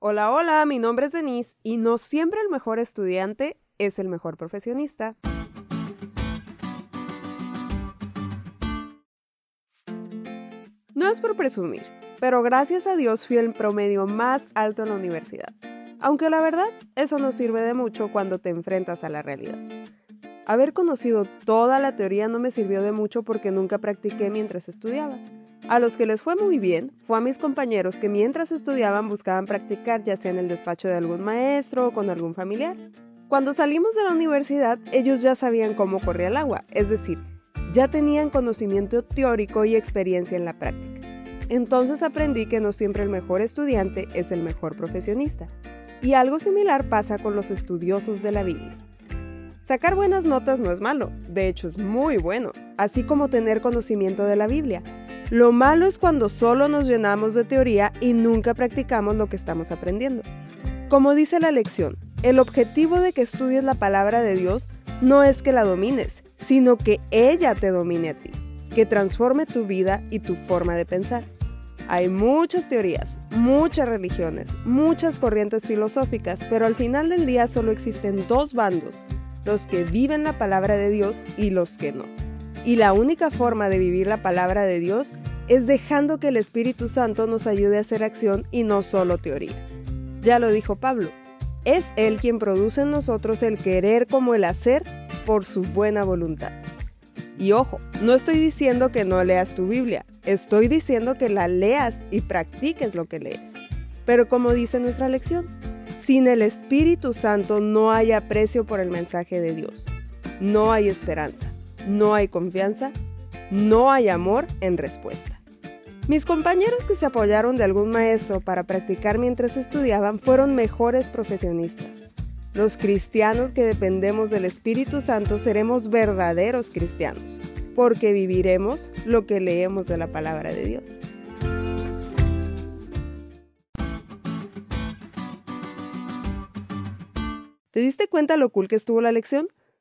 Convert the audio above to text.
Hola, hola, mi nombre es Denise y no siempre el mejor estudiante es el mejor profesionista. No es por presumir, pero gracias a Dios fui el promedio más alto en la universidad. Aunque la verdad, eso no sirve de mucho cuando te enfrentas a la realidad. Haber conocido toda la teoría no me sirvió de mucho porque nunca practiqué mientras estudiaba. A los que les fue muy bien fue a mis compañeros que mientras estudiaban buscaban practicar ya sea en el despacho de algún maestro o con algún familiar. Cuando salimos de la universidad, ellos ya sabían cómo corría el agua, es decir, ya tenían conocimiento teórico y experiencia en la práctica. Entonces aprendí que no siempre el mejor estudiante es el mejor profesionista. Y algo similar pasa con los estudiosos de la Biblia. Sacar buenas notas no es malo, de hecho es muy bueno, así como tener conocimiento de la Biblia. Lo malo es cuando solo nos llenamos de teoría y nunca practicamos lo que estamos aprendiendo. Como dice la lección, el objetivo de que estudies la palabra de Dios no es que la domines, sino que ella te domine a ti, que transforme tu vida y tu forma de pensar. Hay muchas teorías, muchas religiones, muchas corrientes filosóficas, pero al final del día solo existen dos bandos, los que viven la palabra de Dios y los que no. Y la única forma de vivir la palabra de Dios es dejando que el Espíritu Santo nos ayude a hacer acción y no solo teoría. Ya lo dijo Pablo, es Él quien produce en nosotros el querer como el hacer por su buena voluntad. Y ojo, no estoy diciendo que no leas tu Biblia, estoy diciendo que la leas y practiques lo que lees. Pero como dice nuestra lección, sin el Espíritu Santo no hay aprecio por el mensaje de Dios, no hay esperanza no hay confianza, no hay amor en respuesta. Mis compañeros que se apoyaron de algún maestro para practicar mientras estudiaban fueron mejores profesionistas. Los cristianos que dependemos del Espíritu Santo seremos verdaderos cristianos, porque viviremos lo que leemos de la palabra de Dios. ¿Te diste cuenta lo cool que estuvo la lección?